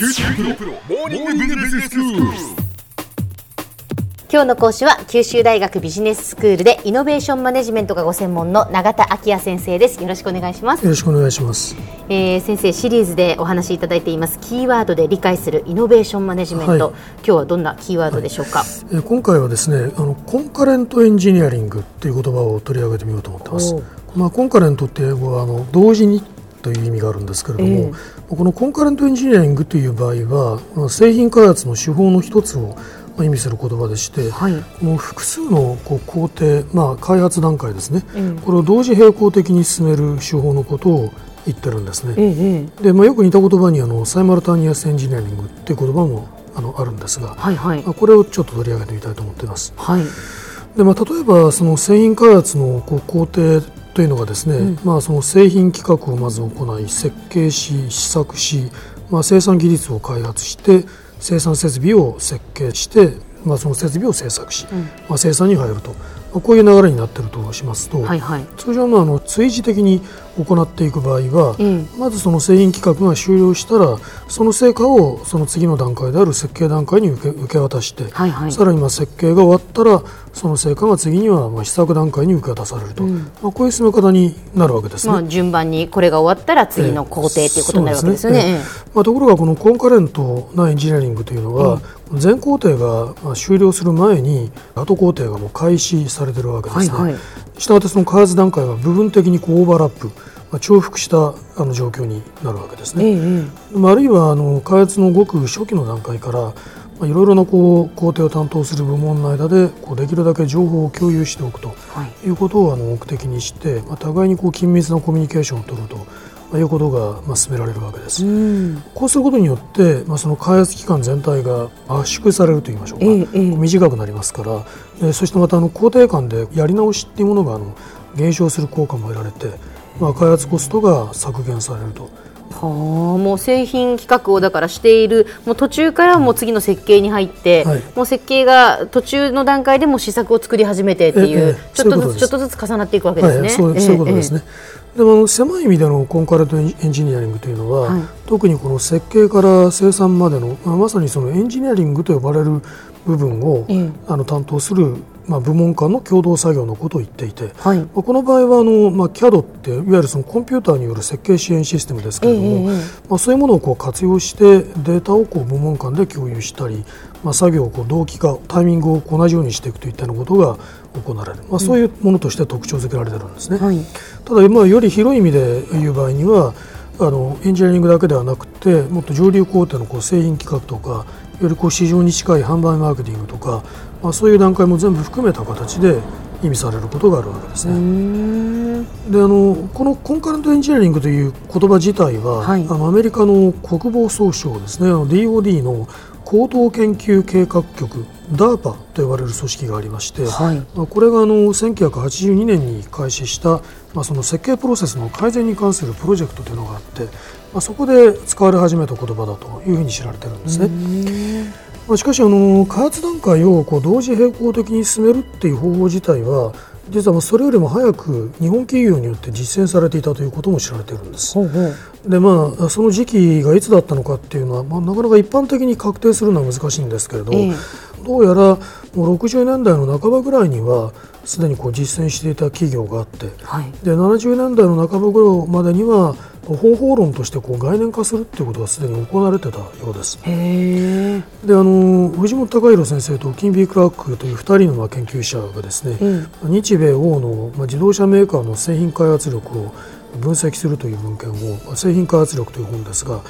九州大学モーニングビジネススクール。今日の講師は九州大学ビジネススクールでイノベーションマネジメントがご専門の永田昭也先生です。よろしくお願いします、よろしくお願いします。えー先生シリーズでお話しいただいていますキーワードで理解するイノベーションマネジメント、はい。今日はどんなキーワードでしょうか、えー今回はですね、あのコンカレントエンジニアリングっていう言葉を取り上げてみようと思ってます。まあ concurrent って英語はあの同時にという意味があるんですけれども、このコンカレントエンジニアリングという場合は、まあ製品開発の手法の一つをまあ意味する言葉でして、はい。この複数のこう工程、まあ、開発段階ですね、うんこれを同時並行的に進める手法のことを言ってるんですね。でまあ、よく似た言葉にあのサイマルタニアスエンジニアリングっていう言葉もあのあるんですが、はいはい。まあこれをちょっと取り上げてみたいと思っています。はいでまあ、例えばその製品開発のこう工程というのがですね、まあ、その製品企画をまず行い設計し試作し、まあ、生産技術を開発して生産設備を設計して、まあ、その設備を制作し、まあ、生産に入ると、まあ、こういう流れになっているとしますと、はいはい。通常のあの追事的に行っていく場合は、ええまずその製品企画が終了したらその成果をその次の段階である設計段階に受け受け渡して、はいはい。さらにまあ設計が終わったらその成果が次にはまあ試作段階に受け渡されると、まあ、こういう進め方になるわけですね。まあ順番にこれが終わったら次の工程ということになるわけですよね,、ねまあ、ところがこのコンカレントなエンジニアリングというのは、全工程がまあ終了する前に後工程がもう開始されているわけですね。はいはいしたがってその開発段階は部分的にこうオーバーラップ、まあ、重複したあの状況になるわけですね。えええああるいはあの開発のごく初期の段階からまあいろいろなこう工程を担当する部門の間でこうできるだけ情報を共有しておくとはいいうことをあの目的にして、まあ、互いにこう緊密なコミュニケーションを取ると、まあ、いうことがまあ進められるわけです。うんこうすることによって、まあ、その開発期間全体が圧縮されるといいましょうか、ええええ短くなりますからでそしてまたあの工程間でやり直しっていうものがあの減少する効果も得られて、まあ、開発コストが削減されると。はあ、もう製品企画をだからしているもう途中からもう次の設計に入って、はいもう設計が途中の段階でも試作を作り始めてっていう、ええちょっとずつちょっとずつ重なっていくわけですね。はい、そういうことですね。でも狭い意味でのコンカレントエンジニアリングというのは、はい特にこの設計から生産までの、まあ、まさにそのエンジニアリングと呼ばれる部分を、ええあの担当する、まあ、部門間の共同作業のことを言っていて、はい。まあこの場合はあの、まあ、CAD っていわゆるそのコンピューターによる設計支援システムですけれども、ええええまあ、そういうものをこう活用してデータをこう部門間で共有したり、まあ、作業をこう同期化タイミングを同じようにしていくといったようなことが行われる、まあ、そういうものとして特徴づけられてるんですね。はい。ただ、まあ、より広い意味で言う場合にはあのエンジニアリングだけではなくてもっと上流工程のこう製品企画とかよりこう市場に近い販売マーケティングとか、まあ、そういう段階も全部含めた形で意味されることがあるわけですね。んであのこのコンカレントエンジニアリングという言葉自体は、はい。あのアメリカの国防総省ですね。あの DOD の高等研究計画局 DARPA と呼ばれる組織がありまして、はいまあ、これがあの1982年に開始した、まあ、その設計プロセスの改善に関するプロジェクトというのがあって、まあ、そこで使われ始めた言葉だというふうに知られてるんですね。まあ、しかしあの開発段階をこう同時並行的に進めるっていう方法自体は実はまあそれよりも早く日本企業によって実践されていたということも知られているんです。ほうほうでまあ、その時期がいつだったのかっていうのは、まあ、なかなか一般的に確定するのは難しいんですけれど、ええどうやらもう60年代の半ばぐらいにはすでにこう実践していた企業があってはい。で70年代の半ば頃までには方法論としてこう概念化するっていうことがすでに行われてたようです。であの藤本隆弘先生とキンビー・クラークという2人のまあ研究者がですね、うん。日米欧のまあ自動車メーカーの製品開発力を分析するという文献をまあ製品開発力という本ですが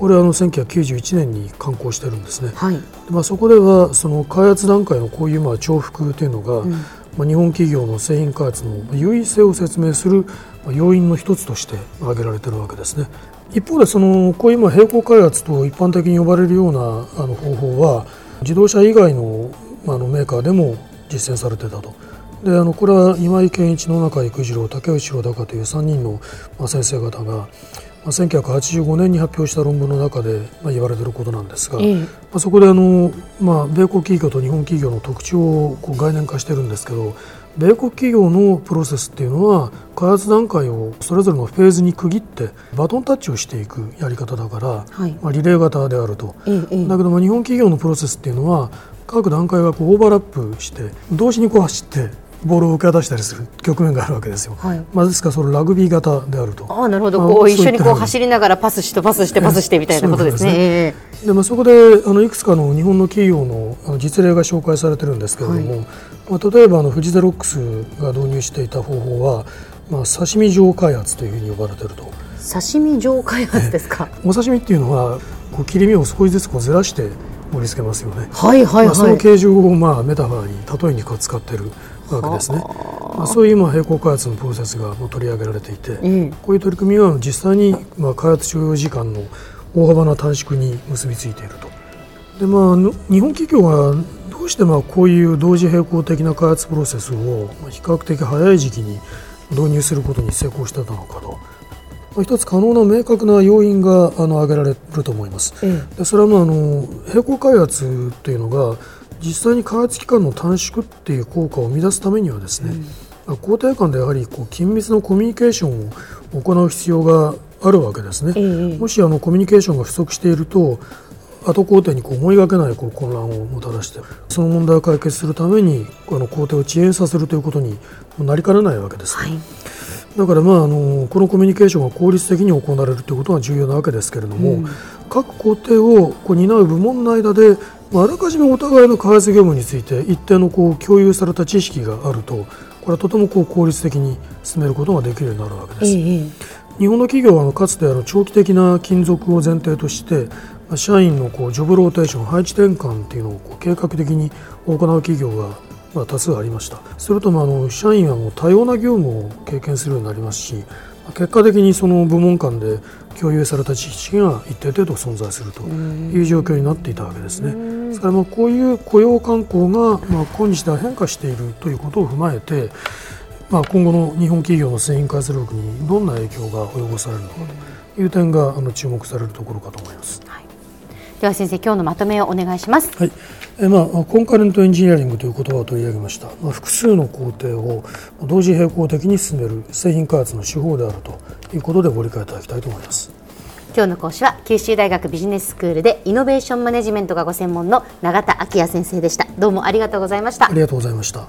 これはあの1991年に刊行してるんですね。はいでまあ、そこではその開発段階のこういうまあ重複というのが、まあ、日本企業の製品開発の優位性を説明するまあ要因の一つとして挙げられているわけですね。一方でそのこういうまあ並行開発と一般的に呼ばれるようなあの方法は自動車以外のまああのメーカーでも実践されてたと。であのこれは今井健一野中育次郎竹内郎高という3人のまあ先生方が、まあ、1985年に発表した論文の中でまあ言われていることなんですが、ええ。まあ、そこであの、まあ、米国企業と日本企業の特徴をこう概念化してるんですけど、米国企業のプロセスっていうのは開発段階をそれぞれのフェーズに区切ってバトンタッチをしていくやり方だから、はい、まあ、リレー型であると、ええ、だけどまあ日本企業のプロセスっていうのは各段階がこうオーバーラップして同時にこう走ってボールを受け渡したりする局面があるわけですよ。はい、まあ、ですからそのラグビー型であると。あなるほど、こう一緒にこう走りながらパスしてパスしてパスしてみたいなことですね。でまあそこであのいくつかの日本の企業の実例が紹介されてるんですけれども、はい、まあ、例えばあのフジゼロックスが導入していた方法は、まあ、刺身状開発というふうに呼ばれていると。刺身状開発ですか？お刺身っていうのはこう切り身を少しずつこうずらして盛り付けますよね。はいはいはい。まあ、その形状をまあメタファーに例えにこう使ってるわけですね。まあ、そういうまあ並行開発のプロセスがもう取り上げられていて、うん、こういう取り組みは実際にまあ開発所要時間の大幅な短縮に結びついていると。でまあ、日本企業がどうしてまあこういう同時並行的な開発プロセスを比較的早い時期に導入することに成功してたのかと。一つ可能な明確な要因があの挙げられると思います。でそれはまああの並行開発というのが実際に開発期間の短縮っていう効果を生み出すためにはですね、うん、工程間でやはりこう緊密なコミュニケーションを行う必要があるわけですね。えもしあのコミュニケーションが不足していると後工程にこう思いがけないこう混乱をもたらしてその問題を解決するためにあの工程を遅延させるということになりかねないわけです、はい、だから、まあ、あのこのコミュニケーションが効率的に行われるということが重要なわけですけれども、うん、各工程をこう担う部門の間であらかじめお互いの開発業務について一定のこう共有された知識があるとこれはとてもこう効率的に進めることができるようになるわけです。ええ、日本の企業はかつてあの長期的な勤続を前提として社員のこうジョブローテーション配置転換というのをこう計画的に行う企業がまあ多数ありましたするとまああの社員はもう多様な業務を経験するようになりますし結果的にその部門間で共有された知識が一定程度存在するという状況になっていたわけですね。ですからまあこういう雇用慣行がまあ今日では変化しているということを踏まえて、まあ、今後の日本企業の製品開発力にどんな影響が及ぼされるのかという点があの注目されるところかと思います。はい、では先生今日のまとめをお願いします。はい。えまあ、コンカレントエンジニアリングという言葉を取り上げました、まあ、複数の工程を同時並行的に進める製品開発の手法であるということでご理解いただきたいと思います。今日の講師は九州大学ビジネススクールでイノベーションマネジメントがご専門の永田昭也先生でしたどうもありがとうございましたありがとうございました